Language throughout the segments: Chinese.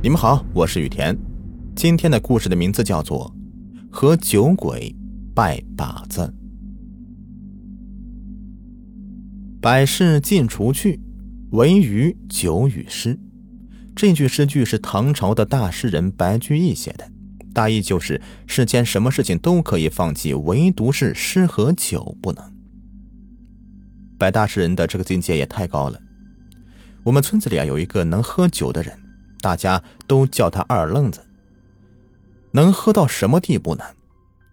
你们好，我是雨田。今天的故事的名字叫做《和酒鬼拜把子》。百事尽除去，唯余酒与诗。这句诗句是唐朝的大诗人白居易写的，大意就是世间什么事情都可以放弃，唯独是诗和酒不能。白大诗人的这个境界也太高了。我们村子里啊有一个能喝酒的人。大家都叫他二愣子。能喝到什么地步呢？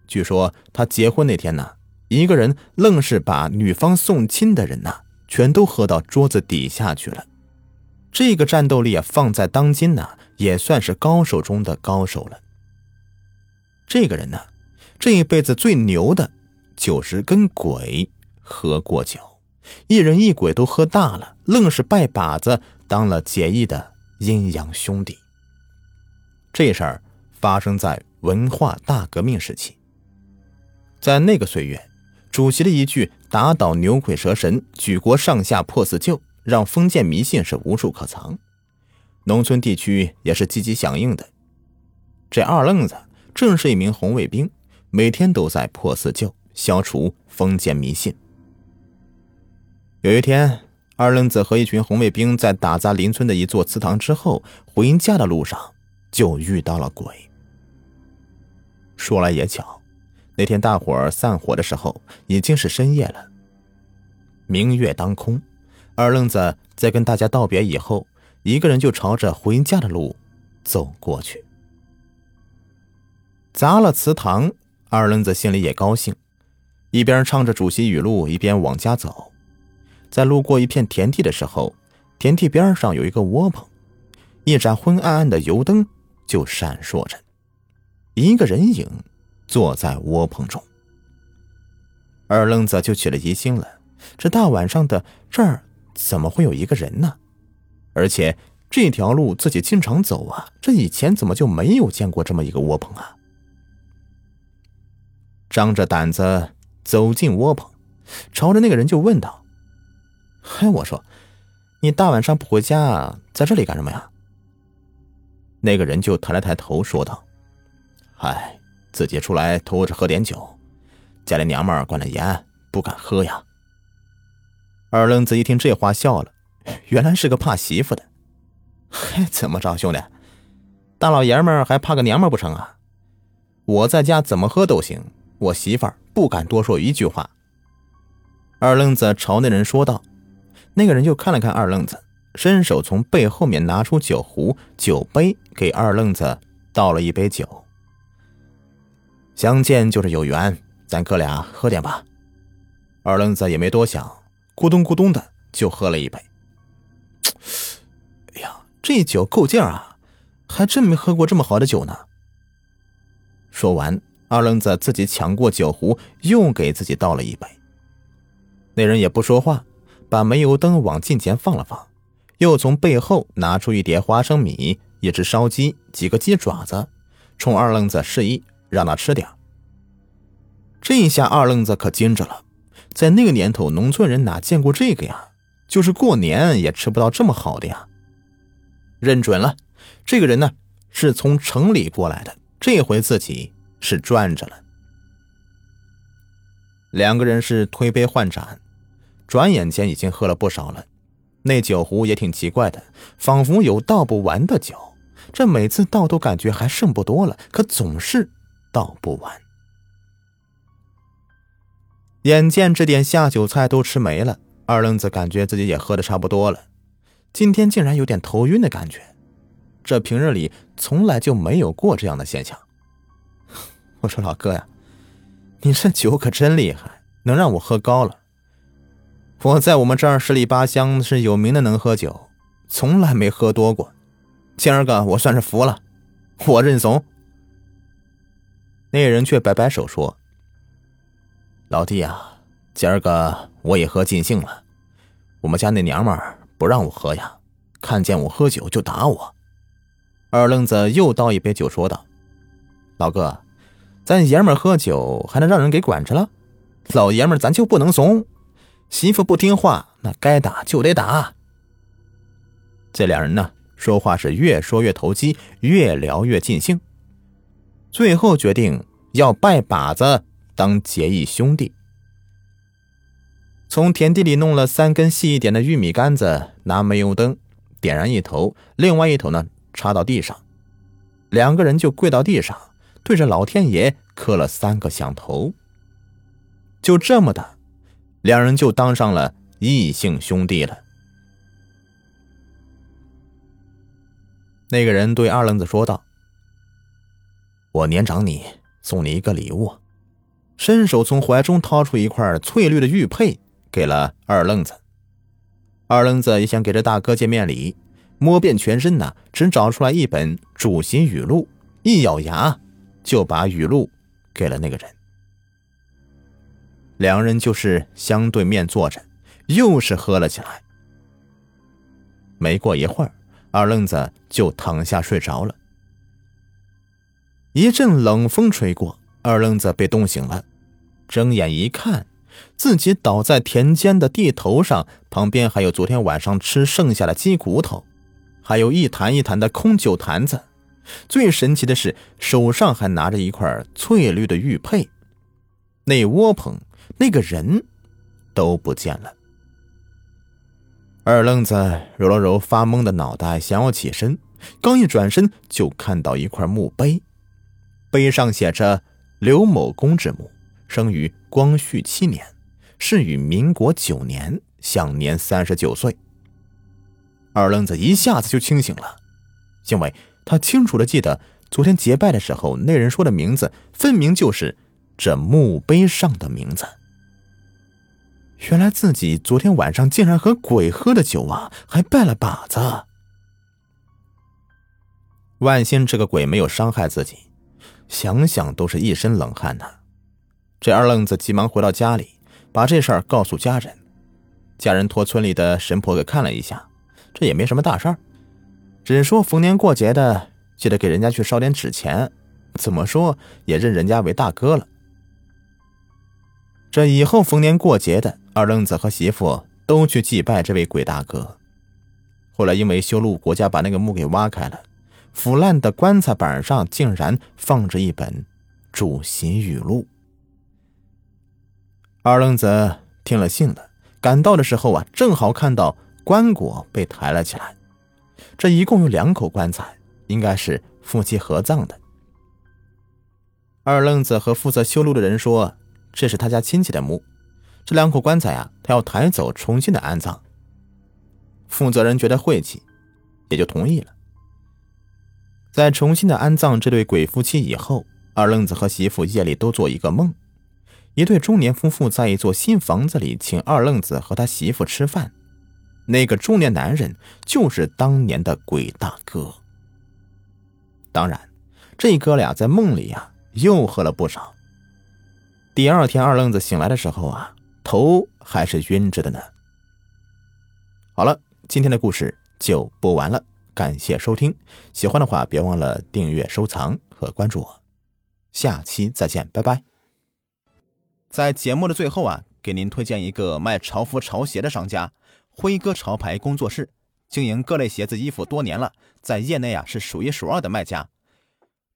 据说他结婚那天呢，一个人愣是把女方送亲的人呐，全都喝到桌子底下去了。这个战斗力啊，放在当今呢，也算是高手中的高手了。这个人呢，这一辈子最牛的，就是跟鬼喝过酒，一人一鬼都喝大了，愣是拜把子当了结义的。阴阳兄弟。这事儿发生在文化大革命时期，在那个岁月，主席的一句“打倒牛鬼蛇神，举国上下破四旧”，让封建迷信是无处可藏，农村地区也是积极响应的。这二愣子正是一名红卫兵，每天都在破四旧，消除封建迷信。有一天。二愣子和一群红卫兵在打砸邻村的一座祠堂之后，回家的路上就遇到了鬼。说来也巧，那天大伙儿散伙的时候已经是深夜了，明月当空。二愣子在跟大家道别以后，一个人就朝着回家的路走过去。砸了祠堂，二愣子心里也高兴，一边唱着主席语录，一边往家走。在路过一片田地的时候，田地边上有一个窝棚，一盏昏暗暗的油灯就闪烁着，一个人影坐在窝棚中。二愣子就起了疑心了：这大晚上的，这儿怎么会有一个人呢？而且这条路自己经常走啊，这以前怎么就没有见过这么一个窝棚啊？张着胆子走进窝棚，朝着那个人就问道。嘿，我说，你大晚上不回家，在这里干什么呀？那个人就抬了抬头，说道：“嗨，自己出来偷着喝点酒，家里娘们管的严，不敢喝呀。”二愣子一听这话，笑了，原来是个怕媳妇的。嘿，怎么着，兄弟，大老爷们还怕个娘们不成啊？我在家怎么喝都行，我媳妇儿不敢多说一句话。二愣子朝那人说道。那个人就看了看二愣子，伸手从背后面拿出酒壶、酒杯，给二愣子倒了一杯酒。相见就是有缘，咱哥俩喝点吧。二愣子也没多想，咕咚咕咚的就喝了一杯。哎呀，这酒够劲啊，还真没喝过这么好的酒呢。说完，二愣子自己抢过酒壶，又给自己倒了一杯。那人也不说话。把煤油灯往近前放了放，又从背后拿出一碟花生米、一只烧鸡、几个鸡爪子，冲二愣子示意让他吃点。这一下二愣子可惊着了，在那个年头，农村人哪见过这个呀？就是过年也吃不到这么好的呀。认准了，这个人呢是从城里过来的，这回自己是赚着了。两个人是推杯换盏。转眼间已经喝了不少了，那酒壶也挺奇怪的，仿佛有倒不完的酒。这每次倒都感觉还剩不多了，可总是倒不完。眼见这点下酒菜都吃没了，二愣子感觉自己也喝的差不多了，今天竟然有点头晕的感觉。这平日里从来就没有过这样的现象。我说老哥呀，你这酒可真厉害，能让我喝高了。我在我们这儿十里八乡是有名的能喝酒，从来没喝多过。今儿个我算是服了，我认怂。那人却摆摆手说：“老弟呀，今儿个我也喝尽兴了。我们家那娘们儿不让我喝呀，看见我喝酒就打我。”二愣子又倒一杯酒，说道：“老哥，咱爷们儿喝酒还能让人给管着了？老爷们儿咱就不能怂？”媳妇不听话，那该打就得打。这两人呢，说话是越说越投机，越聊越尽兴，最后决定要拜把子当结义兄弟。从田地里弄了三根细一点的玉米杆子，拿煤油灯点燃一头，另外一头呢插到地上，两个人就跪到地上，对着老天爷磕了三个响头。就这么的，两人就当上了异姓兄弟了。那个人对二愣子说道：“我年长你，送你一个礼物。”伸手从怀中掏出一块翠绿的玉佩，给了二愣子。二愣子也想给这大哥见面礼，摸遍全身呢，只找出来一本主席语录，一咬牙就把语录给了那个人。两人就是相对面坐着，又是喝了起来。没过一会儿。二愣子就躺下睡着了。一阵冷风吹过，二愣子被冻醒了，睁眼一看，自己倒在田间的地头上，旁边还有昨天晚上吃剩下的鸡骨头，还有一坛一坛的空酒坛子。最神奇的是，手上还拿着一块翠绿的玉佩。那窝棚，那个人，都不见了。二愣子揉了揉发懵的脑袋，想要起身，刚一转身就看到一块墓碑，碑上写着“刘某公之墓，生于光绪七年，逝于民国九年，享年三十九岁。”二愣子一下子就清醒了，因为他清楚的记得昨天结拜的时候，那人说的名字分明就是这墓碑上的名字。原来自己昨天晚上竟然和鬼喝的酒啊，还拜了把子。万幸这个鬼没有伤害自己，想想都是一身冷汗呐。这二愣子急忙回到家里，把这事儿告诉家人。家人托村里的神婆给看了一下，这也没什么大事儿，只说逢年过节的记得给人家去烧点纸钱，怎么说也认人家为大哥了。这以后逢年过节的。二愣子和媳妇都去祭拜这位鬼大哥。后来因为修路，国家把那个墓给挖开了，腐烂的棺材板上竟然放着一本《主席语录》。二愣子听了信了，赶到的时候啊，正好看到棺椁被抬了起来。这一共有两口棺材，应该是夫妻合葬的。二愣子和负责修路的人说，这是他家亲戚的墓。这两口棺材啊，他要抬走，重新的安葬。负责人觉得晦气，也就同意了。在重新的安葬这对鬼夫妻以后，二愣子和媳妇夜里都做一个梦：一对中年夫妇在一座新房子里，请二愣子和他媳妇吃饭。那个中年男人就是当年的鬼大哥。当然，这哥俩在梦里呀，又喝了不少。第二天，二愣子醒来的时候啊。头还是晕着的呢。好了，今天的故事就播完了，感谢收听。喜欢的话，别忘了订阅、收藏和关注我。下期再见，拜拜。在节目的最后啊，给您推荐一个卖潮服、潮鞋的商家——辉哥潮牌工作室，经营各类鞋子、衣服多年了，在业内啊是数一数二的卖家，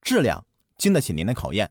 质量经得起您的考验。